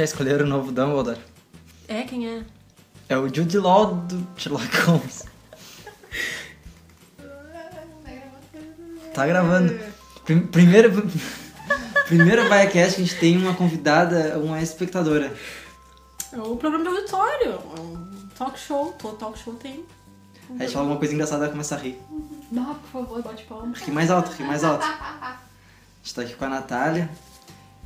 Já escolheram o novo Dumbledore? É, quem é? É o Jude Law do Sherlock Holmes. Tá gravando. Prim- Primeiro, primeiro Biacast que a gente tem uma convidada, uma espectadora. É o programa de auditório. é um talk show. Todo talk show tem. A gente fala uma coisa engraçada e começa a rir. Dá, por favor, bate palma. Ri mais alto, ri mais alto. A gente tá aqui com a Natália.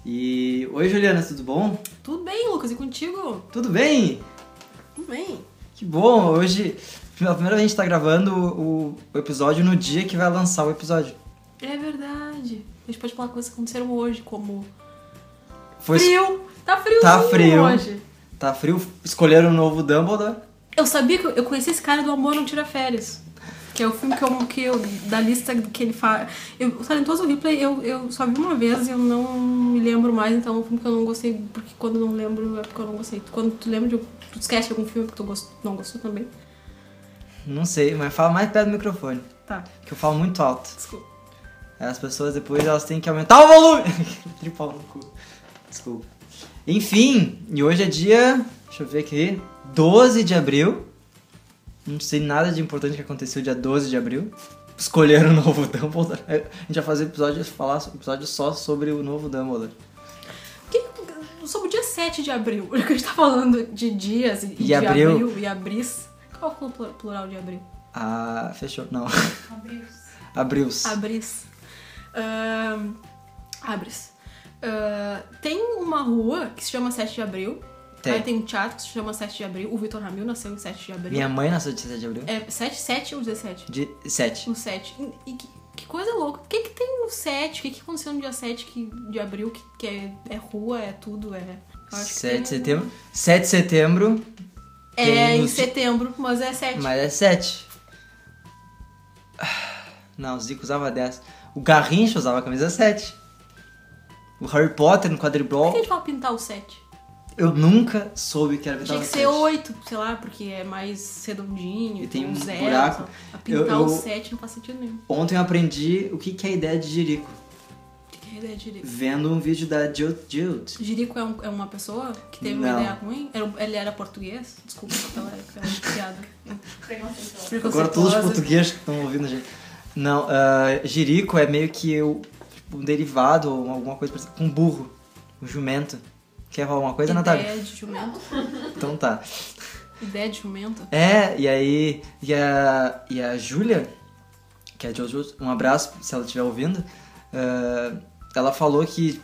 E. Oi, Juliana, tudo bom? Tudo bem, Lucas? E contigo? Tudo bem? Tudo bem. Que bom! Hoje, pela primeira vez, a gente tá gravando o, o episódio no dia que vai lançar o episódio. É verdade. A gente pode falar coisas que aconteceram hoje, como... Foi Frio! Tá friozinho Tá frio. hoje. Tá frio? Escolheram o novo Dumbledore. Eu sabia que eu- eu conheci esse cara do Amor Não Tira Férias. Que é o filme que eu, que eu da lista que ele faz. Eu, o Talentoso Ripley eu, eu só vi uma vez e eu não me lembro mais, então é um filme que eu não gostei, porque quando eu não lembro é porque eu não gostei. Quando tu lembra de. Tu esquece algum filme que tu gost, não gostou também? Não sei, mas fala mais perto do microfone. Tá, Que eu falo muito alto. desculpa. As pessoas depois elas têm que aumentar o volume. Tripau no cu. Desculpa. Enfim, e hoje é dia. Deixa eu ver aqui. 12 de abril. Não sei nada de importante que aconteceu dia 12 de abril. Escolheram o novo Dumbledore. A gente vai fazer episódio, falar episódio só sobre o novo Dumbledore. Que, sobre o dia 7 de abril, já que a gente tá falando de dias e, E de abril. abril e abris. Qual é o plur- plural de abril? Ah, fechou. Não. Abriu-se. Abriu-se. Abris. Ahn, Abris. Ah, tem uma rua que se chama 7 de abril. Tem. Aí tem um teatro que se chama 7 de abril. O Vitor Ramil nasceu em 7 de abril. Minha mãe nasceu de 17 de abril. É 7, 7 ou 17? De 7. No 7. E, que, que coisa louca. O que que tem no 7? O que que aconteceu no dia 7 que, de abril? Que, que é, é rua, é tudo, é... eu acho que 7 de tem setembro. 7 de setembro, É tem em setembro, mas é 7. mas é 7. Não, o Zico usava 10. O Garrincha usava a camisa 7. O Harry Potter no Por que a quadribol. gente fala pintar o 7? Eu nunca soube que era Tinha pintar que ser 7. 8, sei lá, porque é mais redondinho. E tem um um zero. buraco. A pintar Eu- eu- o 7 não faz sentido nenhum. Ontem eu aprendi o que que é a ideia de Jerico. O que que é a ideia de Jerico? Vendo um vídeo da Jill. Jill. Jerico é, um- é uma pessoa que teve uma Não. ideia ruim? Era- ele era português? Desculpa, aquela aquela piada. Preconceituoso. Agora todos os portugueses que estão ouvindo a gente. Não, ah, Jerico é meio que o, tipo, um derivado ou alguma coisa parecida com burro. Um jumento. Quer falar alguma coisa, Natália? Ideia de jumento. Então tá. Ideia de jumento. É, e aí. E a, e a Júlia, que é de Jojo, um abraço se ela estiver ouvindo. ah, ela falou que.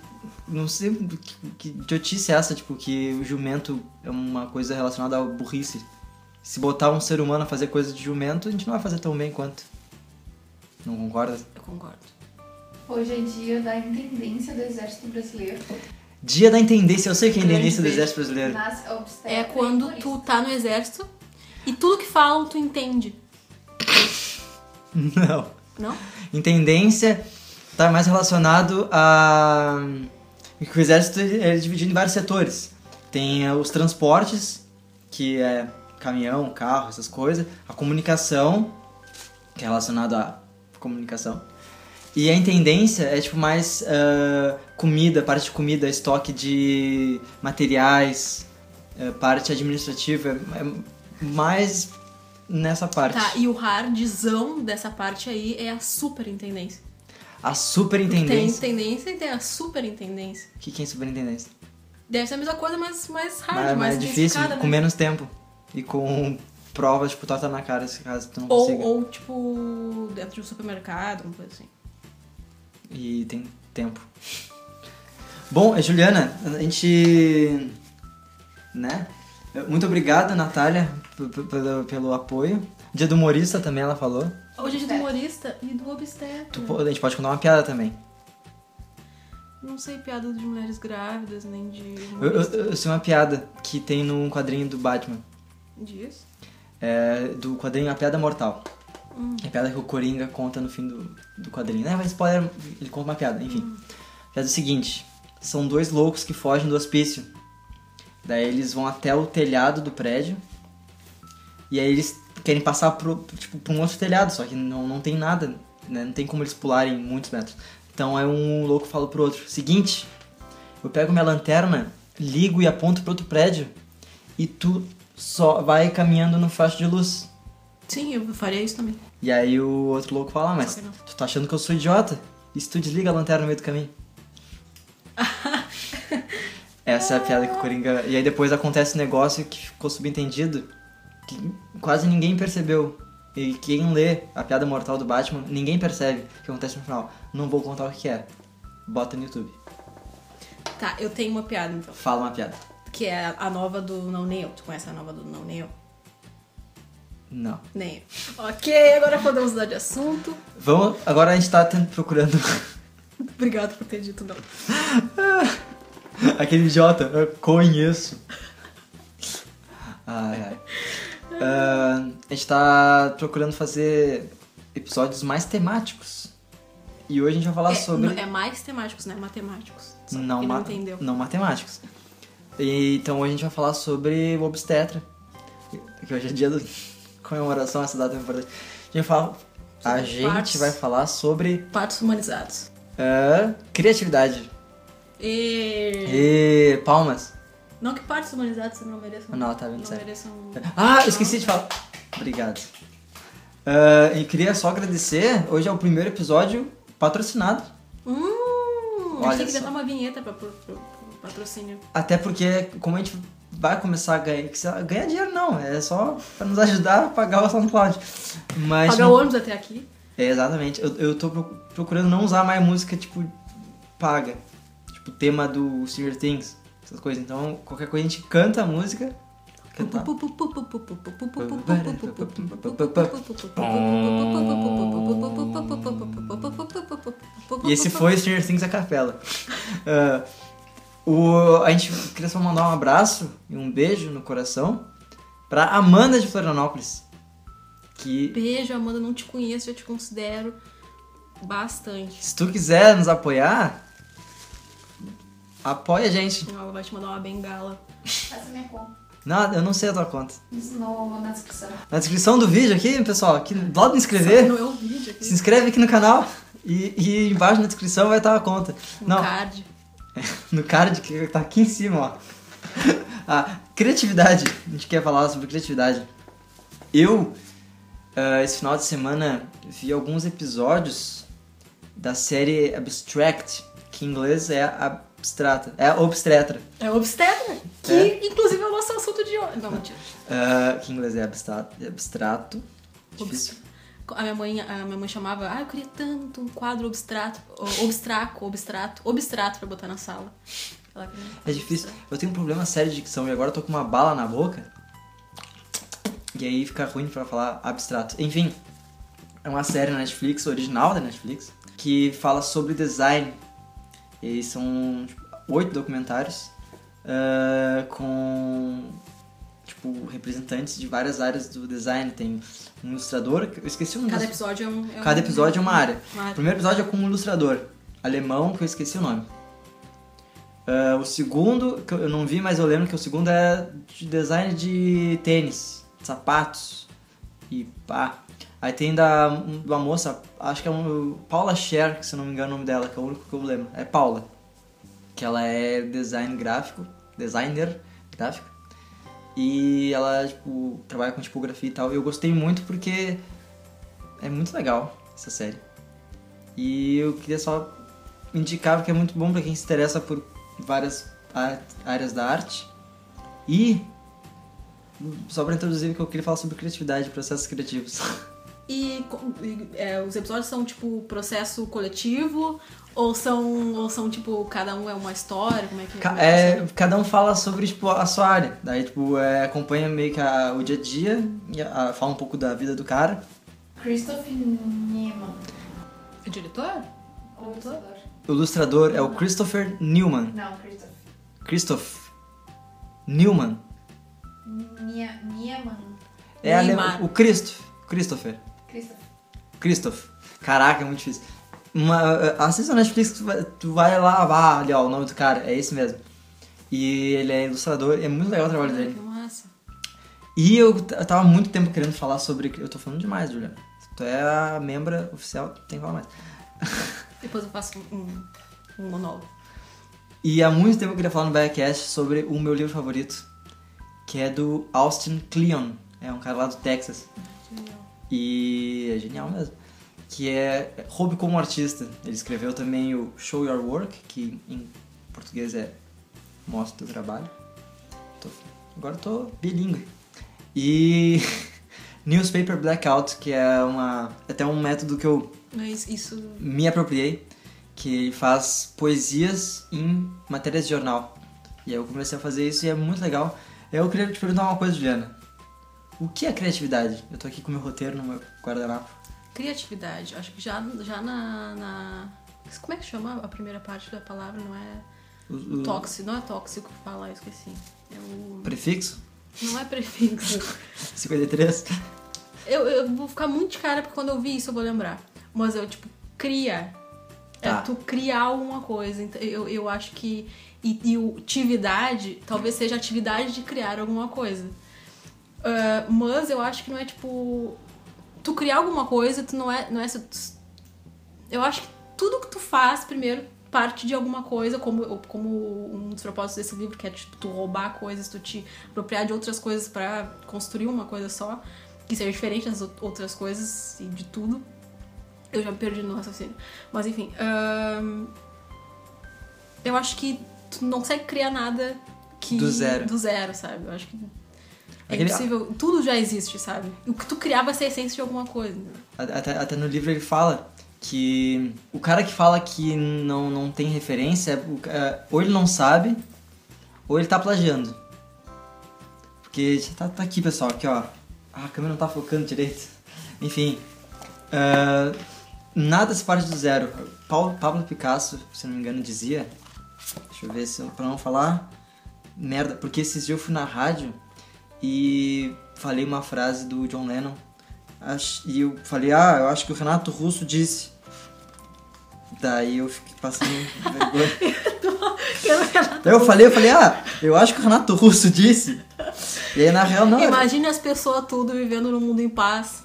Não sei que, que idiotice é essa, tipo, que o jumento é uma coisa relacionada à burrice. Se botar um ser humano a fazer coisa de jumento, a gente não vai fazer tão bem quanto. Não concorda? Eu concordo. Hoje é dia da intendência do Exército Brasileiro. Dia da intendência, eu sei que é a intendência do. Exército Brasileiro. É quando tu tá no exército e tudo que falam tu entende. Não. Não? Intendência tá mais relacionado a. que o exército é dividido em vários setores. Tem eh, os transportes, que é caminhão, carro, essas coisas. A comunicação, que é relacionado à comunicação. E a intendência é tipo mais ah, comida, parte de comida, estoque de materiais, eh, parte administrativa. É é mais nessa parte. Tá, e o hardzão dessa parte aí é a superintendência. A Tem superintendência. intendência e tem a superintendência. O que, que é superintendência? Deve ser a mesma coisa, mas mais hard, Mas, mais mas é difícil, intensificada, com né? menos tempo. E com provas, tipo, torta na cara, se caso tu não Ou, consiga. ou, tipo, dentro de um supermercado, uma coisa assim. E tem tempo. Bom, eh, Juliana, a gente. Né? Muito obrigado, Natália, pelo, pelo apoio. Dia do humorista também ela falou. Hoje é dia do humorista e do obstetra. A gente pode contar uma piada também. Não sei piada de mulheres grávidas, nem de Eu, eu, eu sei uma piada que tem num quadrinho do Batman. Diz? É, do quadrinho A Piada Mortal. Hum. É a piada que o Coringa conta no fim do, do quadrinho. Né, mas spoiler, ele conta uma piada, enfim. A piada é o seguinte: são dois loucos que fogem do hospício. Daí eles vão até o telhado do prédio. E aí eles querem passar pro, tipo, pra um outro telhado, só que não, não tem nada, né? Não tem como eles pularem muitos metros. Então aí um louco fala pro outro: Seguinte, eu pego minha lanterna, ligo e aponto pro outro prédio e tu só vai caminhando no faixa de luz. Sim, eu faria isso também. E aí o outro louco fala, ah, mas não. tu tá achando que eu sou idiota? E se tu desliga a lanterna no meio do caminho? Essa é a piada que o Coringa... E aí depois acontece um negócio que ficou subentendido, que quase ninguém percebeu. E quem lê a piada mortal do Batman, ninguém percebe o que acontece no final. Não vou contar o que é. Bota no YouTube. Tá, eu tenho uma piada então. Fala uma piada. Que é a nova do No Nail. Tu conhece a nova do No Nail? Não. Nem. Ok, agora podemos mudar de assunto. Vamos... Agora a gente tá procurando... Obrigado por ter dito não. Aquele idiota, eu conheço. Ai, ai. Ah, a gente tá procurando fazer episódios mais temáticos. E hoje a gente vai falar É, sobre. não- é mais temáticos, né? Matemáticos. Não, ma- não entendeu. não matemáticos. E, então hoje a gente vai falar sobre o obstetra. Que hoje é dia da comemoração, essa data é importante. A gente vai falar. A gente partes. vai falar sobre Partos humanizados. ah, criatividade. E... E palmas. Não que partos humanizados você não mereçam. Não, tá vendo Não certo. mereçam. Ah, eu esqueci de falar. Obrigado. Ah, e queria só agradecer. Hoje é o primeiro episódio patrocinado. Hum, Olha a gente tem que só. inventar uma vinheta pra, pro, pro- pro patrocínio. Até porque, como a gente vai começar a ganhar. Ganhar dinheiro não, é só pra nos ajudar a pagar o SoundCloud. Mas. Pagar o ônibus até aqui. É, exatamente. Eu, eu tô pro- procurando não usar mais música, tipo, paga. Tipo, tema do Stranger Things, essas coisas. Então, qualquer coisa a gente canta a música. Cantar. E esse foi Stranger Things a capela. Ah, o, a gente queria só mandar um abraço e um beijo no coração pra Amanda de Florianópolis. Que Beijo, Amanda, não te conheço, já te considero bastante. se tu quiser nos apoiar, apoia a gente. Ela vai te mandar uma bengala. Essa é minha conta. Não, eu não sei a tua conta. No, na descrição. Na descrição do vídeo aqui, pessoal, aqui do lado do inscrever, Não é o vídeo aqui. se inscreve aqui no canal e, e embaixo na descrição vai estar a conta. Um Não, card. no card que tá aqui em cima, ó. A criatividade. A gente quer falar sobre criatividade. Eu, ah, esse final de semana, vi alguns episódios da série Abstract, que em inglês é abstrata. É obstetra. É obstetra, que É. inclusive é o nosso assunto de hoje. Não, mentira. ah, que em inglês é abstrato. abstrato. Difícil. A minha mãe, a minha mãe chamava, ah, eu queria tanto um quadro abstrato, obstraco, obstrato, obstrato pra botar na sala. É difícil. Eu tenho um problema sério de dicção e agora eu tô com uma bala na boca. E aí fica ruim pra falar abstrato. Enfim, é uma série na Netflix, original da Netflix, que fala sobre design. E são tipo, oito documentários ah, com tipo representantes de várias áreas do design. Tem um ilustrador, eu esqueci o nome. Cada episódio é um. é um- Cada episódio é uma área. uma O primeiro episódio é com um ilustrador alemão, que eu esqueci o nome. Ah, o segundo, que eu não vi, mas eu lembro que o segundo é de design de tênis, sapatos e pá. Aí tem da uma moça, acho que é um, Paula Scher, se não me engano é o nome dela, que é o único que eu lembro. É Paula. Que ela é design gráfico, designer gráfico. E ela, tipo, trabalha com tipografia e tal. E eu gostei muito porque é muito legal essa série. E eu queria só indicar porque é muito bom pra quem se interessa por várias áreas da arte. E só pra introduzir que eu queria falar sobre criatividade, processos criativos. E, e, é, os episódios são tipo processo coletivo ou são ou são tipo cada um é uma história, como é que como é é, cada um fala sobre tipo, a sua área. Daí, tipo, é, acompanha meio que a- o dia a dia, e a- fala um pouco da vida do cara. Christopher Niemann. É diretor? O ilustrador. O ilustrador é o Christopher Newman. Não, Christopher. Christoph Newman. Nia- Niemann. É ale- Neymar. o Christoph. Christopher. Christopher. Christoph. Caraca, é muito difícil. Uma, assista na Netflix, tu vai, tu vai lá, ah, ali ó, o nome do cara, é esse mesmo. E ele é ilustrador, é muito legal o trabalho dele. que massa. E eu, eu tava muito tempo querendo falar sobre. Eu tô falando demais, Juliana. Tu é a membra oficial, tem que falar mais. Depois eu faço um, um monólogo. E há muito tempo eu queria falar no Backcast sobre o meu livro favorito, que é do Austin Kleon. É um cara lá do Texas. E é genial mesmo. Que é Roube como Artista. Ele escreveu também o Show Your Work, que em português é Mostra o Teu Trabalho. Tô- agora eu tô bilíngue. E Newspaper Blackout, que é uma é até um método que eu isso. me apropriei, que ele faz poesias em matérias de jornal. E aí eu comecei a fazer isso e é muito legal. Eu queria te perguntar uma coisa, Juliana. O que é criatividade? Eu tô aqui com o meu roteiro no meu guardanapo. Criatividade. Acho que já, já na, na- Como é que chama a primeira parte da palavra? Não é. O, o Tóxico. Não é tóxico que fala, eu esqueci. É o. prefixo? Não é prefixo. 53? Eu, eu vou ficar muito de cara porque quando eu vi isso eu vou lembrar. Mas eu, tipo, cria. É Tá. tu criar alguma coisa. Então, eu, eu acho que. E, e o atividade talvez seja atividade de criar alguma coisa. Ah, mas eu acho que não é tipo. Tu criar alguma coisa, tu não é. Não é essa- eu acho que tudo que tu faz, primeiro, parte de alguma coisa, como, como um dos propósitos desse livro, que é tipo, tu roubar coisas, tu te apropriar de outras coisas pra construir uma coisa só, que seja diferente das ou- outras coisas e de tudo. Eu já me perdi no raciocínio. Mas enfim. ahn, eu acho que tu não consegue criar nada que. Do zero. Do zero, sabe? Eu acho que. É Aquele- impossível. Tudo já existe, sabe? O que tu criar vai ser a essência de alguma coisa. né? Até, até no livro ele fala que o cara que fala que não, não tem referência, ca- ou ele não sabe, ou ele tá plagiando. Porque tá, tá aqui, pessoal, aqui ó. Ah, a câmera não tá focando direito. Enfim. ah, nada se parte do zero. Paulo, Pablo Picasso, se não me engano, dizia. Deixa eu ver se eu, pra não falar merda, porque esses dias eu fui na rádio e falei uma frase do John Lennon E eu falei, ah, eu acho que o Renato Russo disse. Daí eu fiquei passando vergonha. Eu falei, eu falei, ah, eu acho que o Renato Russo disse. E aí na real não. era- Imagine as pessoas tudo vivendo num mundo em paz.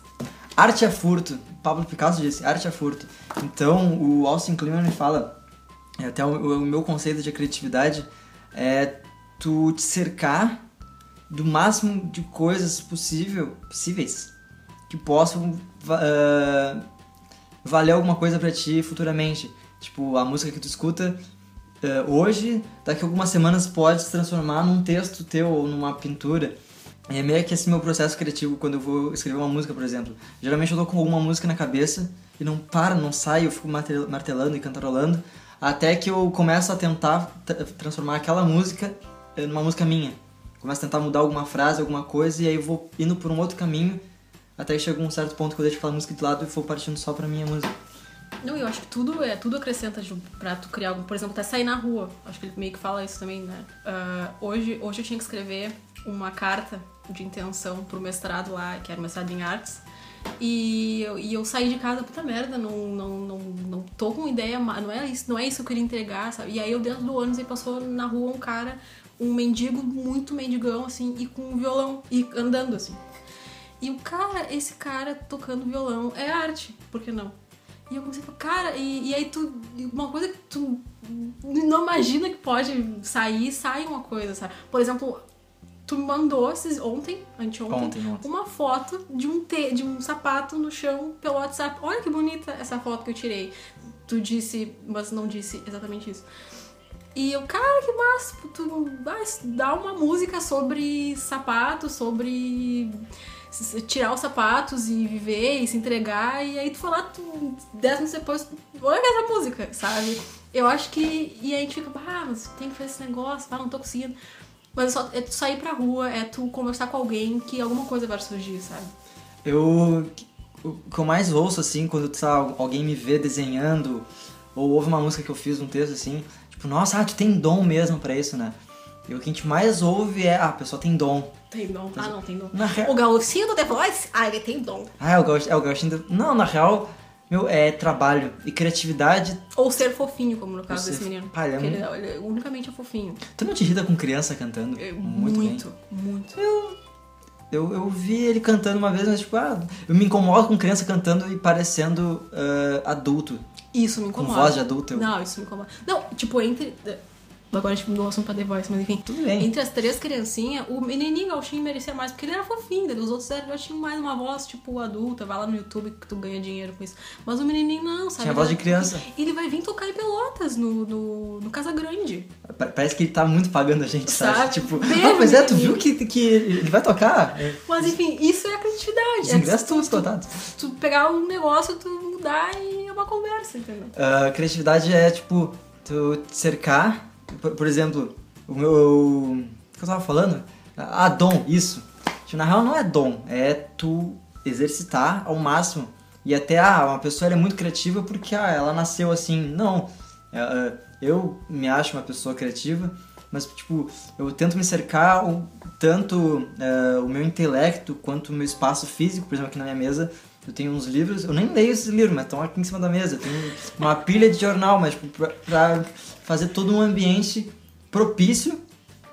Arte é furto. Pablo Picasso disse, arte é furto. Então o Austin Kleon me fala, até o, o meu conceito de criatividade é tu te cercar do máximo de coisas possível, possíveis que possam ah, valer alguma coisa pra ti futuramente. Tipo, a música que tu escuta ah, hoje, daqui a algumas semanas pode se transformar num texto teu ou numa pintura. É meio que esse meu processo criativo quando eu vou escrever uma música, por exemplo. Geralmente eu tô com alguma música na cabeça e não para, não sai, eu fico martel- martelando e cantarolando até que eu começo a tentar tra- transformar aquela música eh, numa música minha. Começo a tentar mudar alguma frase, alguma coisa e aí vou indo por um outro caminho até que chega um certo ponto que eu deixo aquela música de lado e vou partindo só pra minha música. Não, eu acho que tudo é tudo acrescenta de- pra tu criar algo. Por exemplo, até sair na rua. Acho que ele meio que fala isso também, né? Ah, hoje, hoje eu tinha que escrever uma carta de intenção pro mestrado lá, que era mestrado em artes. E eu, e eu saí de casa, puta merda, não, não, não, não tô com ideia, não é, isso, não é isso que eu queria entregar, sabe? E aí eu dentro do ônibus aí passou na rua um cara, um mendigo, muito mendigão, assim, e com um violão, e andando, assim. E o cara, esse cara tocando violão é arte, por que não? E eu comecei a falar, cara, e, e aí tu. Uma coisa que tu não imagina que pode sair, sai uma coisa, sabe? Por exemplo, tu me mandou esses, ontem, anteontem, Ontem, ontem. uma foto de um, te, de um sapato no chão pelo WhatsApp. Olha que bonita essa foto que eu tirei. Tu disse, mas não disse exatamente isso. E eu, cara, que massa, tu vai dar uma música sobre sapatos, sobre tirar os sapatos e viver e se entregar, e aí tu falar, tu, dez minutos depois, olha essa música, sabe? Eu acho que. E aí a gente fica, ah, mas tem que fazer esse negócio, ah, não tô conseguindo. Mas é só é tu sair pra rua, é tu conversar com alguém que alguma coisa vai surgir, sabe? Eu. O que eu mais ouço, assim, quando alguém me vê desenhando, ou ouve uma música que eu fiz, um texto assim, tipo, nossa, ah, tu tem dom mesmo pra isso, né? E o que a gente mais ouve é, ah, a pessoa tem dom. Tem dom. Ah, não, tem dom. Real. O gaúchinho do The Voice, ah, ele tem dom. Ah, é o gauch- é o gauchinho do... Não, na real, meu, é trabalho e criatividade. Ou ser fofinho, como no caso desse menino. Pai, ele é ele, ele unicamente é fofinho. Tu não te irrita com criança cantando? É, muito, muito, bem. muito. Eu, eu vi ele cantando uma vez, mas tipo, ah, eu me incomodo com criança cantando e parecendo ah, adulto. Isso me Com incomoda. voz de adulto. Eu... Não, isso me incomoda. Não, tipo, entre. Agora a gente mudou o assunto pra The Voice, mas enfim. Tudo bem. Entre as três criancinhas, o menininho Gauchinho merecia mais, porque ele era fofinho, os outros eram- já tinham mais uma voz, tipo, adulta, vai lá no YouTube que tu ganha dinheiro com isso. Mas o menininho não, sabe? Tinha voz de criança. Ele vai vir tocar em Pelotas, no, no, no Casa Grande. Pa- Parece que ele tá muito pagando a gente, sabe? Sabe? Tipo, ah, mas é, tu viu que, que ele vai tocar? É, Mas enfim, isso é a criatividade. Os é ingressos tu, estão esgotados. tu pegar um negócio, tu mudar e é uma conversa, entendeu? Ah, criatividade é, tipo, tu cercar. Por, por exemplo, o meu. O que eu tava falando? Ah, dom, isso. Tipo, na real não é dom, é tu exercitar ao máximo. E até, ah, uma pessoa é muito criativa porque ah, ela nasceu assim. Não. É, ah, eu me acho uma pessoa criativa, mas, tipo, eu tento me cercar tanto ah, o meu intelecto quanto o meu espaço físico, por exemplo, aqui na minha mesa. Eu tenho uns livros, eu nem leio esses livros, mas estão aqui em cima da mesa. Eu tenho uma pilha de jornal, mas tipo, pra, pra fazer todo um ambiente propício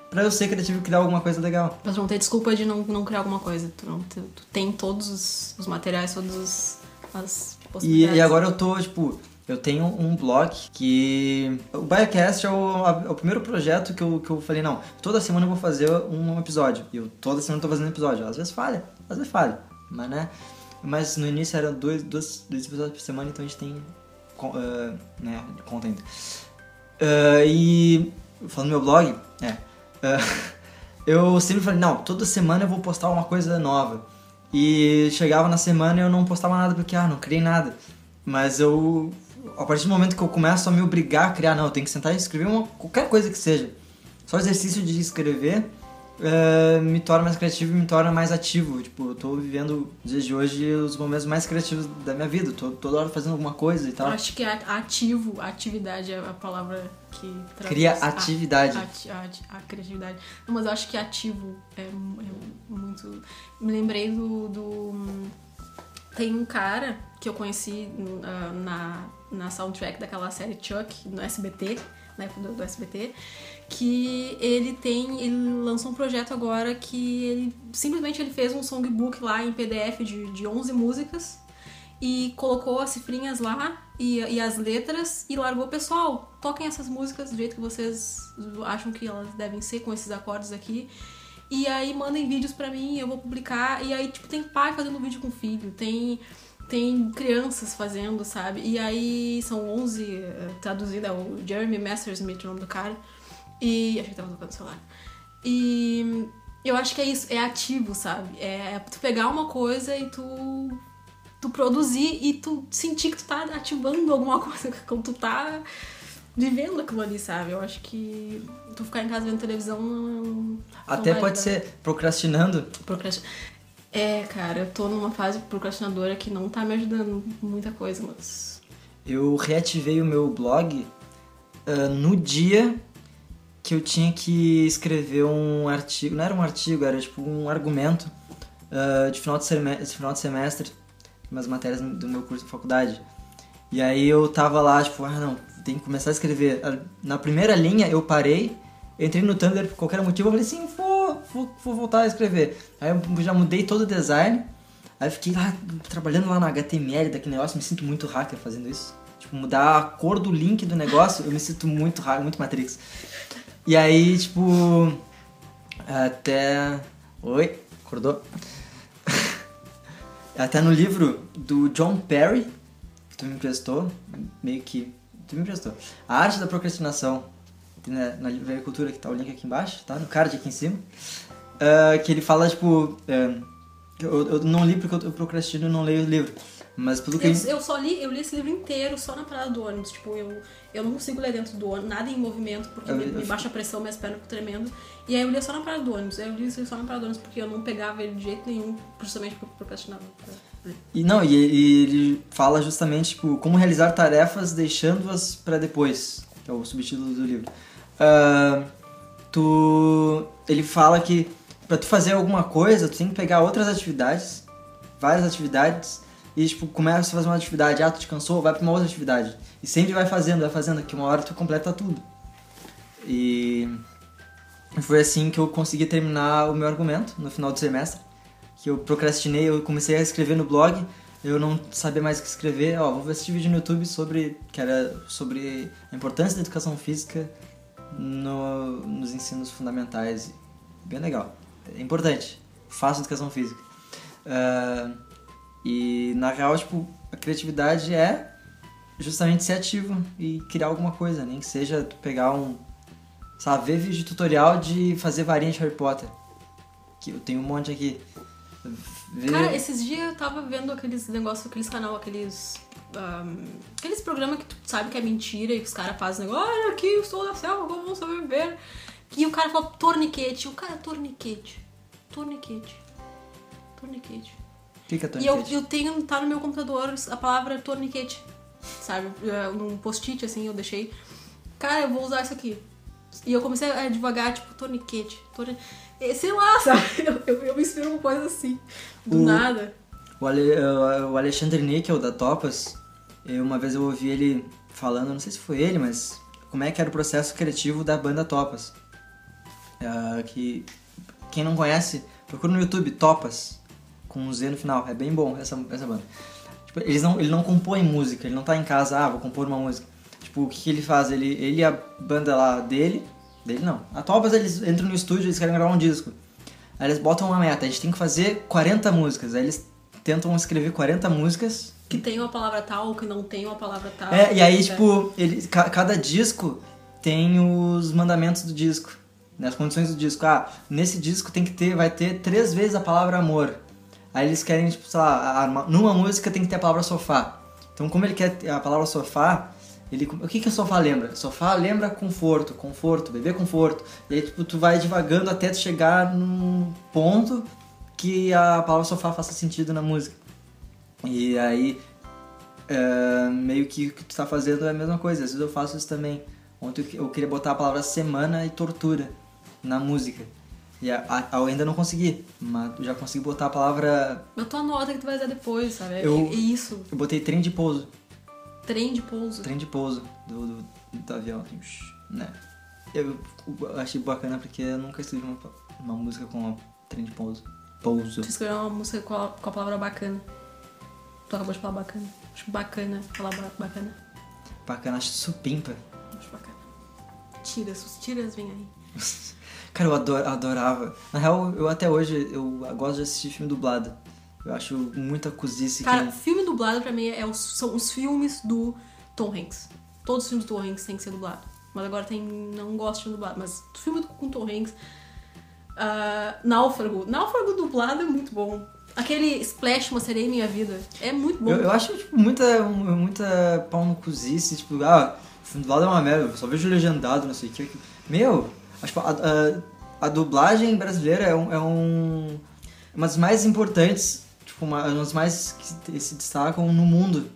pra eu ser criativo e criar alguma coisa legal. Mas não ter desculpa de não, não criar alguma coisa. Tu, não, tu, tu tem todos os, os materiais, todas as, as E, possibilidades. e agora eu tô, tipo, eu tenho um blog que. O Biocast é o, é o primeiro projeto que eu, que eu falei, não, toda semana eu vou fazer um episódio. E eu toda semana tô fazendo episódio. Às vezes falha, às vezes falha. Mas né. Mas no início eram dois, dois, dois episódios por semana, então a gente tem ah, né, content. Ah, e falando do meu blog, é. ah, eu sempre falei, não, toda semana eu vou postar uma coisa nova. E chegava na semana eu não postava nada porque, ah, não criei nada. Mas eu, a partir do momento que eu começo a me obrigar a criar, não, eu tenho que sentar e escrever uma, qualquer coisa que seja. Só exercício de escrever eh, me torna mais criativo e me torna mais ativo. Tipo, eu tô vivendo, nos dias de hoje, os momentos mais criativos da minha vida. Tô toda hora fazendo alguma coisa e tal. Acho que a- ativo, atividade é a palavra que traduz. Cria a- atividade. ati- a, a criatividade. Não, mas eu acho que ativo é, é muito. Me lembrei do, do- Tem um cara que eu conheci ah, na, na soundtrack daquela série Chuck no SBT, na época do, do SBT, que ele tem. Ele lançou um projeto agora que ele. Simplesmente ele fez um songbook lá em PDF de, de 11 músicas e colocou as cifrinhas lá e, e as letras e largou pessoal. Toquem essas músicas do jeito que vocês acham que elas devem ser, com esses acordes aqui. E aí mandem vídeos pra mim, eu vou publicar. E aí, tipo, tem pai fazendo vídeo com filho, tem, tem crianças fazendo, sabe? E aí são 11, eh, traduzido, é o Jeremy Mastersmith, o nome do cara. E. Achei que tava tocando o celular. E eu acho que é isso, é ativo, sabe? É tu pegar uma coisa e tu tu produzir e tu sentir que tu tá ativando alguma coisa quando tu tá vivendo aquilo ali, sabe? Eu acho que tu ficar em casa vendo televisão não, não Até vai pode dar. ser procrastinando. Procrasti- É, cara, eu tô numa fase procrastinadora que não tá me ajudando muita coisa, mas. Eu reativei o meu blog ah, no dia que eu tinha que escrever um artigo. Não era um artigo, era tipo um argumento ah, de, final de seme- de final de semestre, umas matérias do meu curso de faculdade. E aí eu tava lá, tipo, ah não, tem que começar a escrever. Ah, Na primeira linha eu parei, entrei no Tumblr por qualquer motivo, eu falei assim, vou, vou, vou voltar a escrever. Aí eu já mudei todo o design, aí fiquei lá, trabalhando lá no HTML daquele negócio, me sinto muito hacker fazendo isso. Tipo, mudar a cor do link do negócio, eu me sinto muito hacker, muito Matrix. E aí, tipo, até... Oi, acordou? Até no livro do John Perry, que tu me emprestou, meio que. Tu me emprestou. A Arte da Procrastinação, né, na Livraria Cultura, que tá o link aqui embaixo, tá? No card aqui em cima. ah, que ele fala, tipo. que eu, eu não li porque eu procrastino e não leio o livro. Mas pelo que. Eu, eu só li, eu li esse livro inteiro só na parada do ônibus. Tipo, eu, eu não consigo ler dentro do ônibus, nada em movimento, porque Eu- me, eu- me baixa a pressão, minhas pernas ficam tremendo. E aí eu li só na parada do ônibus. Eu li isso só na parada do ônibus porque eu não pegava ele de jeito nenhum, justamente porque eu procrastinava. E não, e, e ele fala justamente, tipo, como realizar tarefas deixando-as pra depois, que é o subtítulo do livro. Ah, tu, ele fala que pra tu fazer alguma coisa, tu tem que pegar outras atividades, várias atividades, e tipo, começa a fazer uma atividade, ah, tu te cansou, vai pra uma outra atividade. E sempre vai fazendo, vai fazendo, que uma hora tu completa tudo. E foi assim que eu consegui terminar o meu argumento no final do semestre que eu procrastinei, eu comecei a escrever no blog, eu não sabia mais o que escrever, ó, vou assistir vídeo no YouTube sobre que era sobre a importância da educação física no- nos ensinos fundamentais. Bem legal. É importante. Faça educação física. Ah, e na real, tipo, a criatividade é justamente ser ativo e criar alguma coisa, nem que seja tu pegar um. Sabe, ver vídeo tutorial de fazer varinha de Harry Potter. Que eu tenho um monte aqui. Ver- Cara, esses dias eu tava vendo aqueles negócios, aqueles canal, aqueles. ahm, aqueles programas que tu sabe que é mentira e os caras fazem negócio, olha aqui, eu sou da selva, como vou sobreviver? E o cara fala torniquete. O cara, torniquete. Torniquete. Torniquete. Que, que é E eu, torniquete? eu tenho, tá no meu computador a palavra torniquete, sabe? É, Num post-it, assim, eu deixei. Cara, eu vou usar isso aqui. E eu comecei a devagar, tipo, torniquete. Torni... eh, Sei lá, sabe? Eu, eu, eu me inspiro com coisas assim. Do O- nada. O, Ale, uh, o Alexandre Níquel, da Topas, eu- uma vez eu ouvi ele falando, não sei se foi ele, mas como é que era o processo criativo da banda Topas. Ah, que quem não conhece, procura no YouTube Topas, com um Z no final, é bem bom essa, essa banda. Tipo, eles não, ele não compõe música, ele não tá em casa, ah, vou compor uma música. Tipo, o que, que ele faz? Ele, ele e a banda lá dele, dele não. A Topas eles entram no estúdio, eles querem gravar um disco. Aí eles botam uma meta, a gente tem que fazer 40 músicas. Aí eles tentam escrever 40 músicas. Que tem uma palavra tal ou que não tem uma palavra tal. É, e aí, É. tipo, ele, ca- cada disco tem os mandamentos do disco, né, as condições do disco. Ah, nesse disco tem que ter, vai ter três vezes a palavra amor. Aí eles querem, tipo, sei lá, numa música tem que ter a palavra sofá. Então, como ele quer a palavra sofá, ele, o que que o sofá lembra? Sofá lembra conforto, conforto, beber conforto. E aí, tipo, tu vai divagando até tu chegar num ponto que a palavra sofá faça sentido na música. E aí, é, meio que o que tu tá fazendo é a mesma coisa. Às vezes eu faço isso também. Ontem eu queria botar a palavra semana e tortura na música. E a, a- eu ainda não consegui, mas eu já consegui botar a palavra. Mas tu anota que tu vai usar depois, sabe? Eu- É isso. Eu botei trem de pouso. Trem de pouso. Trem de pouso do, do, do avião, assim, né? Eu, eu achei bacana porque eu nunca escrevi uma, uma música com trem de pouso. Pouso. Tu escreveu uma música com a, com a palavra bacana. Tu acabou de falar bacana. Acho bacana falar ba- bacana. Bacana, acho supimpa. Acho bacana. Tiras, os tiras vêm aí. Cara, eu ador- adorava. Na real, eu até hoje eu gosto de assistir filme dublado. Eu acho muita cozice Cara, que. filme dublado pra mim é os- são os filmes do Tom Hanks. Todos os filmes do Tom Hanks têm que ser dublado. Mas agora tem. Não gosto de filme dublado, mas filme com Tom Hanks. ah, Náufrago. Náufrago dublado é muito bom. Aquele Splash, Uma Sereia em Minha Vida. É muito bom. Eu, eu acho, tipo, muita, muita pau no cozice, tipo, ah, o filme dublado é uma merda, eu só vejo legendado, não sei o que. Meu, a, a, a dublagem brasileira é um, é um. uma das mais importantes, tipo, uma, uma das mais que se- destacam no mundo.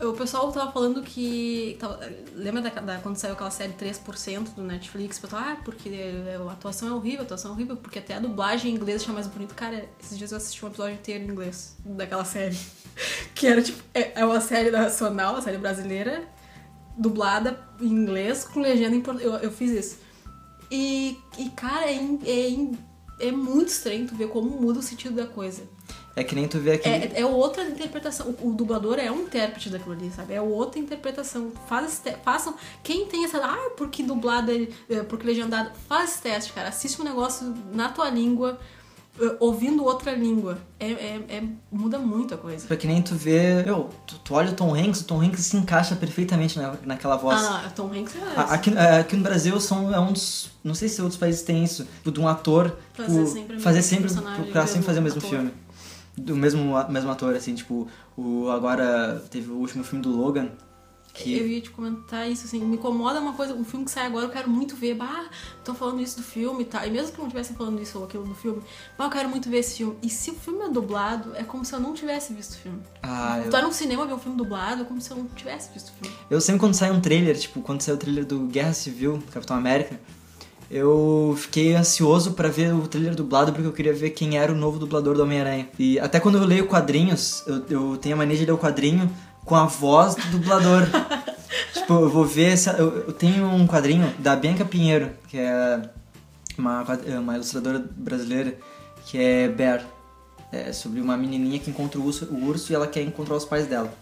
O pessoal tava falando que. tava- lembra da, da- quando saiu aquela série 3% do Netflix? Pessoal, ah, porque é, a atuação é horrível, a atuação é horrível, porque até a dublagem em inglês achava mais bonito. Cara, esses dias eu assisti um episódio inteiro em inglês daquela série. Que era tipo, é, é uma série nacional, uma série brasileira, dublada em inglês com legenda em português. Eu, eu fiz isso. E, e cara, é, é, é muito estranho tu ver como muda o sentido da coisa. É que nem tu vê aquele. É, é outra interpretação. O, o dublador é um intérprete daquilo ali, sabe? É outra interpretação. Faz façam. Quem tem essa. Ah, porque dublado, é- é, porque legendado. Faz esse teste, cara. Assiste um negócio na tua língua, eh, ouvindo outra língua. É, é- é- muda muito a coisa. É que nem tu vê. Meu, tu, tu olha o Tom Hanks, o Tom Hanks se encaixa perfeitamente na, naquela voz. Ah, não, Tom Hanks é. A- Aqui, é, aqui no Brasil são, é um dos. Não sei se outros países têm isso. De um ator. Fazer tipo, sempre o fazer sempre. personagem, Procurar sempre fazer o mesmo ator. filme. Do mesmo, mesmo ator, assim, tipo, o. Agora teve o último filme do Logan. Que. Eu ia te comentar isso, assim, me incomoda uma coisa, um filme que sai agora, eu quero muito ver, bah, tô falando isso do filme e tal. E mesmo que não estivessem falando isso ou aquilo do filme, bah, eu quero muito ver esse filme. E se o filme é dublado, é como se eu não tivesse visto o filme. Ah, Tu eu, vai num cinema ver um filme dublado, é como se eu não tivesse visto o filme. eu sempre quando sai um trailer, tipo, quando sai o trailer do Guerra Civil, Capitão América, eu fiquei ansioso pra ver o trailer dublado porque eu queria ver quem era o novo dublador do Homem-Aranha. E até quando eu leio quadrinhos, eu, eu tenho a mania de ler o quadrinho com a voz do dublador. tipo, eu vou ver. essa- eu, eu tenho um quadrinho da Bianca Pinheiro, que é uma, é uma ilustradora brasileira, que é Bear. É sobre uma menininha que encontra o urso, o urso e ela quer encontrar os pais dela.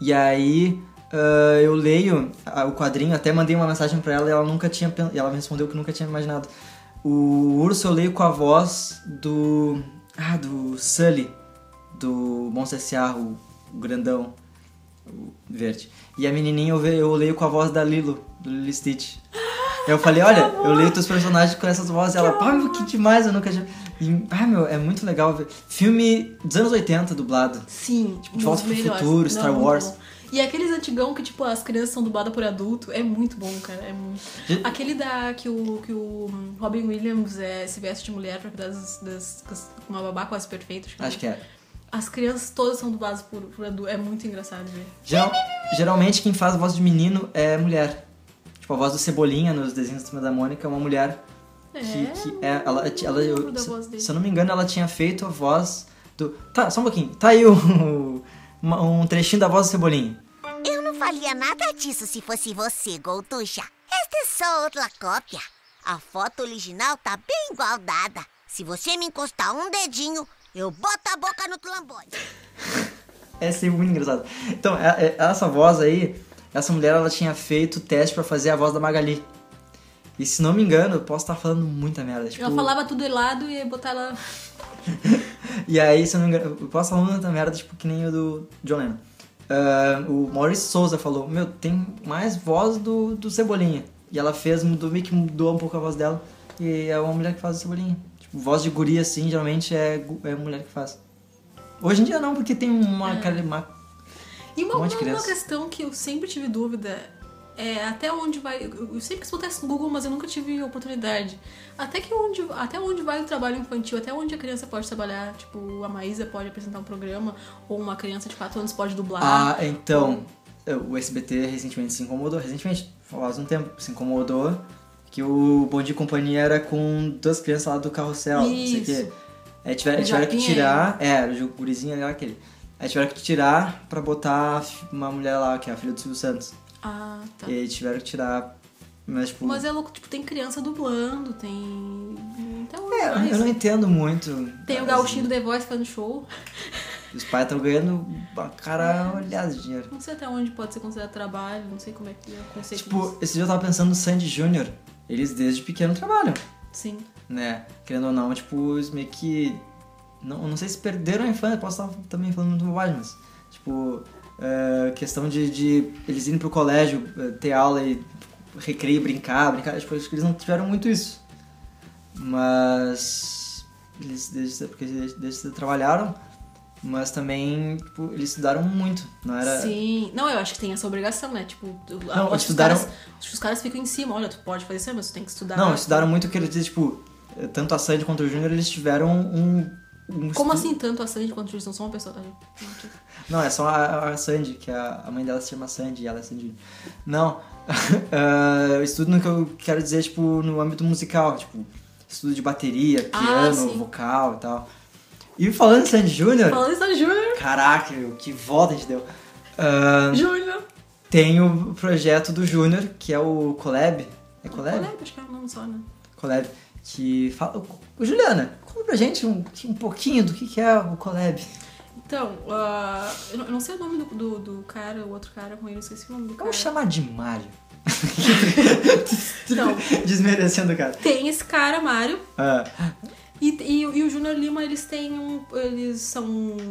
E aí ah, eu leio o quadrinho, até mandei uma mensagem pra ela e ela nunca tinha e ela me respondeu que nunca tinha imaginado. O urso eu leio com a voz do. Ah, do Sully, do Monstro S.A., o, o grandão, o verde. E a menininha eu, eu leio com a voz da Lilo, do Lilo Stitch. Eu falei, olha, eu leio teus personagens com essas vozes. Ela, pá, meu, que demais, eu nunca tinha. E, ah, meu, é muito legal ver. Filme dos anos 80 dublado. Sim, Tipo, De Volta pro melhores. Futuro, Star muito Wars. E aqueles antigão que, tipo, as crianças são dubladas por adulto, é muito bom, cara. É muito. Aquele da que o, que o Robin Williams é, se veste de mulher pra cuidar das, das, das- uma babá quase perfeita. Acho que é. As crianças todas são dubladas por, por adulto. É muito engraçado ver. Geral- geralmente quem faz a voz de menino é mulher. Tipo, a voz do Cebolinha nos desenhos da da Mônica é uma mulher É. que, que é. Ela, ela, eu- se, se eu não me engano, ela tinha feito a voz do. Tá, só um pouquinho. Tá aí o, um trechinho da voz do Cebolinha. Eu não faria nada disso se fosse você, Golducha. Esta é só outra cópia. A foto original tá bem igual dada. Se você me encostar um dedinho, eu boto a boca no trambolho. É sempre muito engraçado. Então, é- é- essa voz aí, essa mulher, ela tinha feito teste pra fazer a voz da Magali. E se não me engano, eu posso estar falando muita merda. Tipo, Ela falava tudo helado e ia botar ela. E aí, se eu não me engano, eu posso falar muita merda, tipo, que nem o do John Lennon. Ah, o Maurício Souza falou, meu, tem mais voz do, do Cebolinha. E ela fez, mudou, meio que mudou um pouco a voz dela. E é uma mulher que faz o Cebolinha. Voz de guria, assim, geralmente é, é mulher que faz. Hoje em dia não, porque tem uma, cara- uma E uma, Um uma, uma questão que eu sempre tive dúvida é até onde vai. Eu sempre quis botar isso no Google, mas eu nunca tive oportunidade. Até que onde, até onde vai o trabalho infantil, até onde a criança pode trabalhar. Tipo, a Maísa pode apresentar um programa, ou uma criança de 4 anos pode dublar. Ah, então, o SBT recentemente se incomodou, recentemente, faz um tempo, se incomodou que o Bom Dia e Companhia era com duas crianças lá do carrossel, não sei o Isso. quê. Aí tiveram, tiveram que tirar, é, o gurizinho ali, aquele. Aí tiveram que tirar pra botar uma mulher lá, que é a filha do Silvio Santos. Ah, tá. E aí tiveram que tirar, mas tipo... Mas é louco, tipo, tem criança dublando, tem. Então, é, mais. eu não entendo muito. Tem o gauchinho do The Voice fazendo show. Os pais estão ganhando uma cara olhada de dinheiro. Não sei até onde pode ser considerado trabalho, não sei como é que é o conceito Tipo, disso. esse dia eu tava pensando no Sandy Júnior. Eles desde pequeno trabalham. Sim. né? Querendo ou não, tipo, eles meio que. Não, não sei se perderam a infância, posso estar também falando muito bobagem, mas. Tipo, é, questão de, de eles irem pro colégio, é, ter aula e recreio, brincar, brincar. Tipo, acho que eles não tiveram muito isso. Mas. Eles desde, porque eles desde trabalharam, mas também, tipo, eles estudaram muito. Não era. Sim. Não, eu acho que tem essa obrigação, né? Tipo, Não, acho, que os estudaram- caras, acho que os caras ficam em cima. Olha, tu pode fazer isso, mas tu tem que estudar. Não, estudaram muito, quero dizer, tipo, tanto a Sandy quanto o Júnior, eles tiveram um. um Como estu- assim, tanto a Sandy quanto eles não são uma pessoa? Não, é só a, a Sandy, que a, a mãe dela se chama Sandy e ela é Sandy. Não, Ah, eu estudo no que eu quero dizer, tipo, no âmbito musical, tipo, estudo de bateria, Ah, piano, sim. vocal e tal. E falando em Sandy Júnior, Falando isso da Júnior. caraca, meu, que volta a gente deu. Ah, Júnior. tem o projeto do Júnior, que é o Collab. É Collab? Collab, acho que é o nome só, né? Collab. Que fala. Juliana, conta pra gente um, um pouquinho do que, que é o Collab. Então, ah, eu, não, eu não sei o nome do, do, do cara, o outro cara com ele, eu esqueci o nome do cara. Vamos chamar de Mário. Então, Desmerecendo o cara. tem esse cara, Mário, Ah, E, e, e o Júnior Lima, eles têm um. Eles são.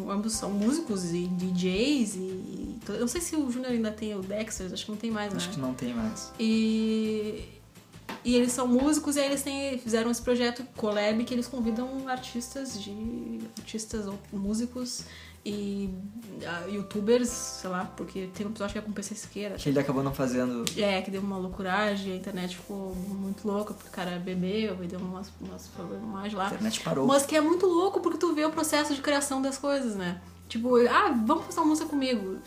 Ambos são músicos e DJs e. Eu não sei se o Júnior ainda tem o Dexter, acho que não tem mais, né? acho que não tem mais. E. E eles são músicos e aí eles têm, fizeram esse projeto Collab que eles convidam artistas de. artistas ou músicos e ah, youtubers, sei lá, porque tem um episódio que é com PC Siqueira. Que ele acabou não fazendo. É, que deu uma loucuragem, a internet ficou muito louca, porque o cara bebeu e deu umas, umas problemas A lá. internet parou. Mas que é muito louco porque tu vê o processo de criação das coisas, né? Tipo, ah, vamos fazer uma música comigo.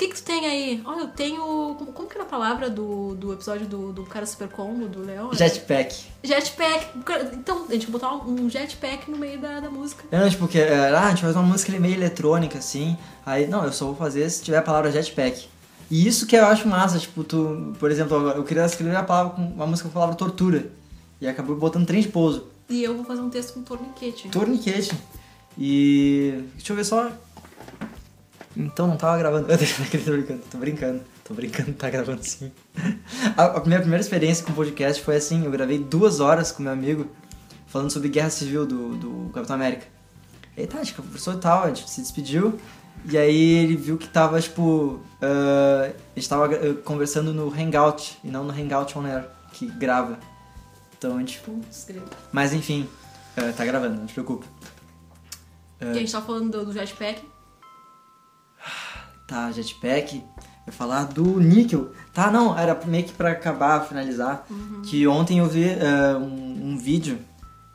O que, que tu tem aí? Olha, eu tenho. Como, como que era a palavra do, do episódio do, do cara super combo, do Leão? Jetpack. Jetpack. Então, a gente vai botar um jetpack no meio da, da música. Não, tipo, que, é, ah, a gente faz uma música meio eletrônica, assim. Aí, não, eu só vou fazer se tiver a palavra jetpack. E isso que eu acho massa, tipo, tu, por exemplo, eu queria escrever a palavra com uma música com a palavra tortura. E acabou botando trem de pouso. E eu vou fazer um texto com torniquete. Torniquete. E. Deixa eu ver só. Então não tava gravando. tô brincando, tô brincando. Tô brincando, tá gravando sim. A, minha primeira experiência com podcast foi assim, eu gravei duas horas com meu amigo falando sobre Guerra Civil do, do Capitão América. E aí tá, a gente conversou e tal, a gente se despediu. E aí ele viu que tava, tipo. ah, a gente tava ah, conversando no Hangout e não no Hangout On Air, que grava. Então a gente. Putz, grilo. Mas enfim, ah, tá gravando, não te preocupa. E a gente tava falando do, do jetpack. Tá, Jetpack. Eu falar do Níquel. Tá, não, era meio que pra acabar, finalizar. Que ontem eu vi ah, um, um vídeo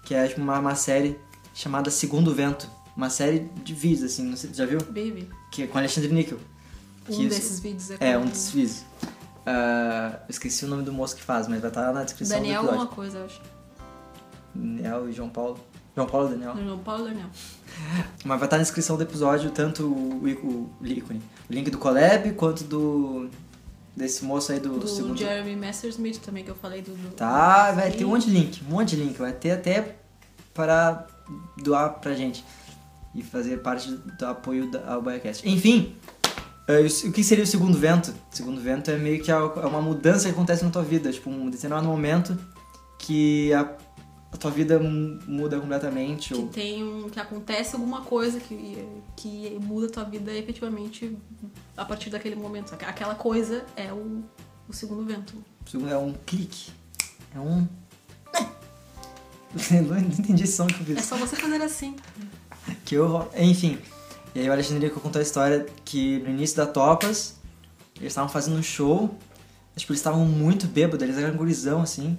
que é tipo uma, uma série chamada Segundo Vento. Uma série de vídeos, assim, não sei, já viu? Baby. Que é com Alexandre Níquel. Um isso- desses vídeos é, É, um desses vídeos. Eu esqueci o nome do moço que faz, mas vai estar na descrição Daniel do alguma episódio. coisa, eu acho. Daniel e João Paulo. João Paulo Daniel. João Paulo Daniel. Mas vai estar na descrição do episódio tanto o, o, o link do Collab, quanto do. desse moço aí do, Do segundo. Jeremy Messersmith também, que eu falei do... do- Tá, vai ter um monte de link, um monte de link. Vai ter até para doar pra gente e fazer parte do apoio da- ao Biocast. Enfim, eh, o que seria o segundo vento? O segundo vento é meio que é uma mudança que acontece na tua vida, tipo um determinado momento que a, a tua vida mu- muda completamente. Que Ou... tem um, que acontece alguma coisa que, que muda a tua vida efetivamente a partir daquele momento. Aqu- Aquela coisa é o, o segundo vento. O segundo é um clique. É um. Não entendi esse som que eu fiz. É só você fazer assim. Que eu. Enfim. E aí o Alexandre Nico contou a história que no início da Topas, eles estavam fazendo um show. Tipo, eles estavam muito bêbados, eles eram gurizão, assim.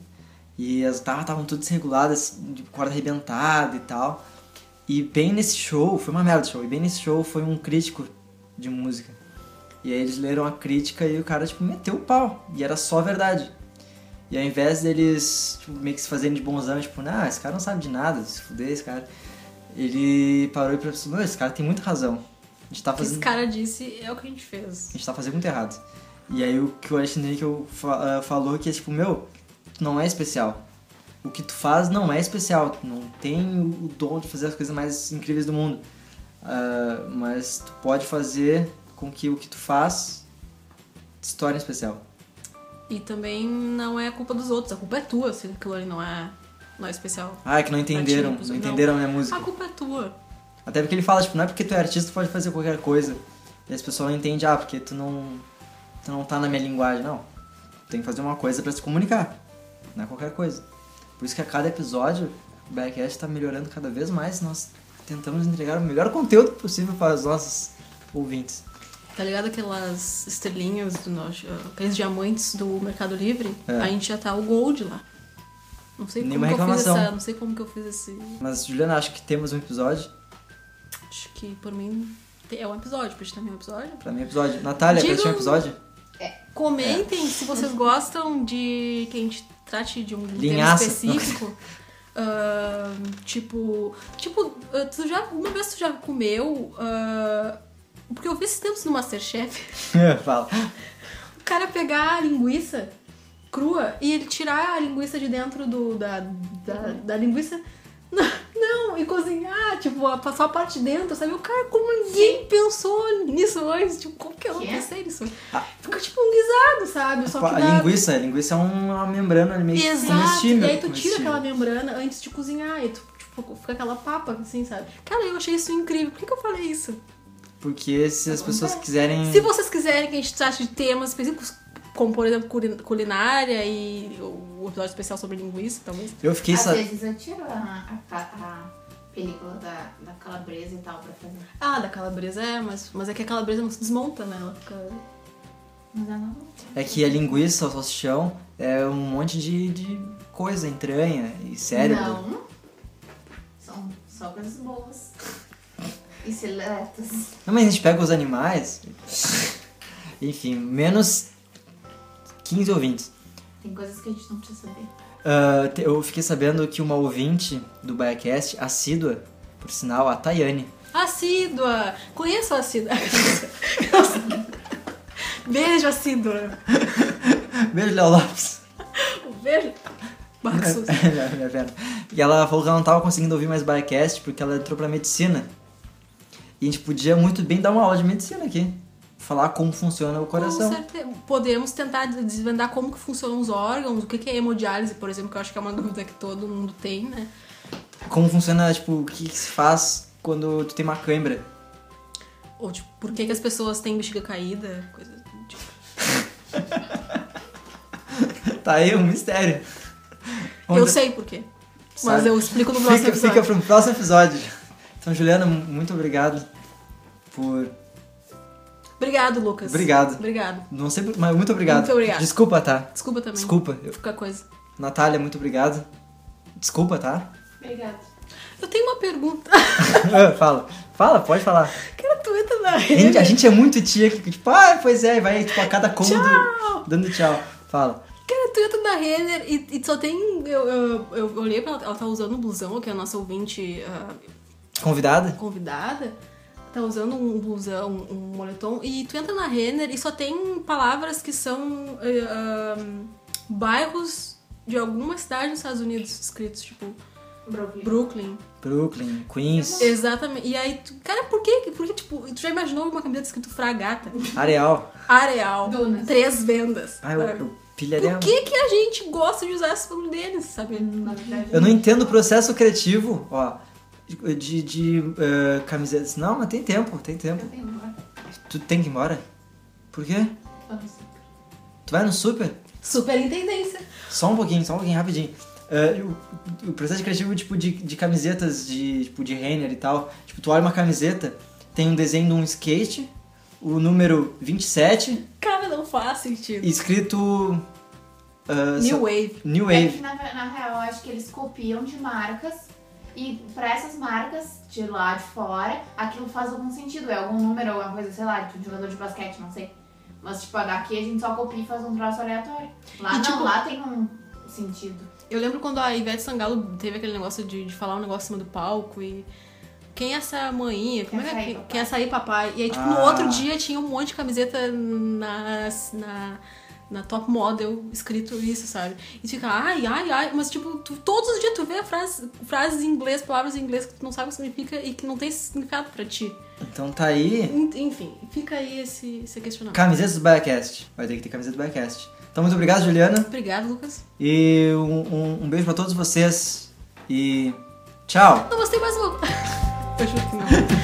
E as guitarras estavam tudo desreguladas, de corda arrebentada e tal. E bem nesse show, foi uma merda show, e bem nesse show foi um crítico de música. E aí eles leram a crítica e o cara, tipo, meteu o pau. E era só verdade. E ao invés deles, tipo, meio que se fazerem de bonzão, tipo, não, esse cara não sabe de nada, se fuder esse cara. Ele parou e pensou, "Não, esse cara tem muita razão. A gente tá O que esse fazendo, cara disse é o que a gente fez. a gente tá fazendo muito errado. E aí o que o Alexandre fa- ah, falou que é tipo, meu, tu não é especial. O que tu faz não é especial. Tu não tem o dom de fazer as coisas mais incríveis do mundo. Ah, mas tu pode fazer com que o que tu faz se torne especial. E também não é culpa dos outros, a culpa é tua se aquilo ali não é, não é especial. Ah, é que não entenderam, ti, não não. entenderam a minha música. A culpa é tua. Até porque ele fala, tipo, não é porque tu é artista tu pode fazer qualquer coisa. E as pessoas não entendem, ah, porque tu não, tu não tá na minha linguagem. Não. Tu tem que fazer uma coisa pra se comunicar. Não é qualquer coisa. Por isso que a cada episódio o Backcast tá melhorando cada vez mais. Nós tentamos entregar o melhor conteúdo possível para os nossos ouvintes. Tá ligado aquelas estrelinhas do nosso, aqueles diamantes do Mercado Livre? É. A gente já tá o gold lá. Não sei como Nenhuma que eu fiz reclamação. essa, não sei como que eu fiz esse, Mas, Juliana, acho que temos um episódio. acho que por mim é um episódio, pra gente também é um episódio. Pra mim, episódio. Natália, pra ti é um Digam- episódio? Comentem se vocês gostam de que a gente trate de um tema Linhaça. específico. Ahn, tipo, tipo, ah, tu já, uma vez tu já comeu, ah, porque eu vi esses tempos no Masterchef, Fala. o cara pegar a linguiça crua e ele tirar a linguiça de dentro do, da, da, da linguiça. Não, e cozinhar, tipo, a- passar a parte de dentro, sabe? O cara, como ninguém pensou nisso antes, tipo, como que eu não Quê? pensei nisso? Ah. Fica tipo um guisado, sabe? Só que a dá- linguiça, a linguiça é uma membrana meio Exato, comestível. e aí tu tira aquela membrana antes de cozinhar, e tu, tipo, fica aquela papa, assim, sabe? Cara, eu achei isso incrível. Por que, que eu falei isso? Porque se as pessoas quiserem. Se vocês quiserem que a gente trate de temas específicos, como por exemplo culin- culinária e o episódio especial sobre linguiça, talvez. Eu fiquei Às vezes eu tiro a, a, a película da, da calabresa e tal pra fazer. Ah, da calabresa é, mas, mas é que a calabresa não se desmonta, né? Ela fica... Mas eu não. É que a linguiça, o salsichão, é um monte de, de coisa, entranha e cérebro. Não. São só coisas boas. E seletas. Não, mas a gente pega os animais. Enfim, menos 15 ouvintes. Tem coisas que a gente não precisa saber. Te- eu fiquei sabendo que uma ouvinte do Biacast, assídua, por sinal, a Tayane. Assídua! Conheço a assídua. Beijo, assídua. Beijo, Léo Lopes. Beijo. Marcos. Minha- minha perna. e ela falou que ela não tava conseguindo ouvir mais Biacast porque ela entrou pra medicina. E a gente podia muito bem dar uma aula de medicina aqui. Falar como funciona o coração. Com certeza. Podemos tentar desvendar como que funcionam os órgãos, o que é hemodiálise, por exemplo, que eu acho que é uma dúvida que todo mundo tem, né? Como funciona, tipo, o que, que se faz quando tu tem uma cãibra. Ou, tipo, por que, que as pessoas têm bexiga caída, coisa do tipo. Tá aí um mistério. Eu Onde- sei por quê. Mas Sabe? eu explico no próximo Fica, episódio. fica pro próximo episódio. Então, Juliana, muito obrigado por. Obrigado, Lucas. Obrigado. Obrigado. Não sei, mas muito obrigado. Muito obrigado. Desculpa, tá? Desculpa também. Desculpa. Eu- Qualquer coisa. Natália, muito obrigado. Desculpa, tá? Obrigada. Eu tenho uma pergunta. Ah, Fala. Fala, pode falar. Cara, tu entra na A gente, rede. a gente é muito tia que, tipo, ah, pois é, e vai, tipo, a cada cômodo Tchau. dando tchau. Fala. Cara, tu entra na Renner e, e só tem. Eu, eu, eu olhei pra ela, ela tá usando um blusão, que é a nossa ouvinte ah, Convidada? convidada. Tá usando um blusão, um moletom. E tu entra na Renner e só tem palavras que são eh, ah, bairros de alguma cidade nos Estados Unidos escritos, tipo Brooklyn. Brooklyn. Brooklyn, Queens, Exatamente. E aí, tu, cara, por que, por que, tipo, tu já imaginou uma camiseta escrito Fragata? Areal. Areal. Dunas. Três vendas. Ah, eu, sabe? eu pilharia. Por que, que a gente gosta de usar esse bagulho deles, sabe? Na verdade, Eu não entendo o processo criativo, ó, de, de eh, camisetas. Não, mas tem tempo, tem tempo. eu tenho uma. Tu tem que ir embora? Por quê? Tu vai no super? Superintendência. Só um pouquinho, só um pouquinho, rapidinho. Eh, o, o processo criativo, tipo, de, de camisetas de, tipo, de Renner e tal. Tipo, tu olha uma camiseta, tem um desenho de um skate, o número 27, Cara, não faz sentido. escrito... ah, New só- Wave. New É que, Wave. na, na real, eu acho que eles copiam de marcas e pra essas marcas de lá de fora, aquilo faz algum sentido. É algum número, alguma coisa, sei lá, de um jogador de basquete, não sei. Mas, tipo, daqui a gente só copia e faz um troço aleatório. Lá E, não, tipo- lá tem um sentido. Eu lembro quando a Ivete Sangalo teve aquele negócio de, de falar um negócio em cima do palco e. Quem é essa manhinha? Como Quer é que é? papai? Quer sair, papai? E aí, tipo, no Ah. outro dia tinha um monte de camiseta na, na, na top model escrito isso, sabe? E tu fica, ai, ai, ai, mas tipo, tu- todos os dias tu vê frase, frases em inglês, palavras em inglês que tu não sabe o que significa e que não tem significado pra ti. Então tá aí... En- Enfim, fica aí esse, esse questionamento. Camisetas do Biacast. Vai ter que ter camiseta do Biacast. Então, muito obrigado, Juliana. Obrigada, Lucas. E um, um, um beijo pra todos vocês. E tchau! Não gostei mais do. Eu juro que não.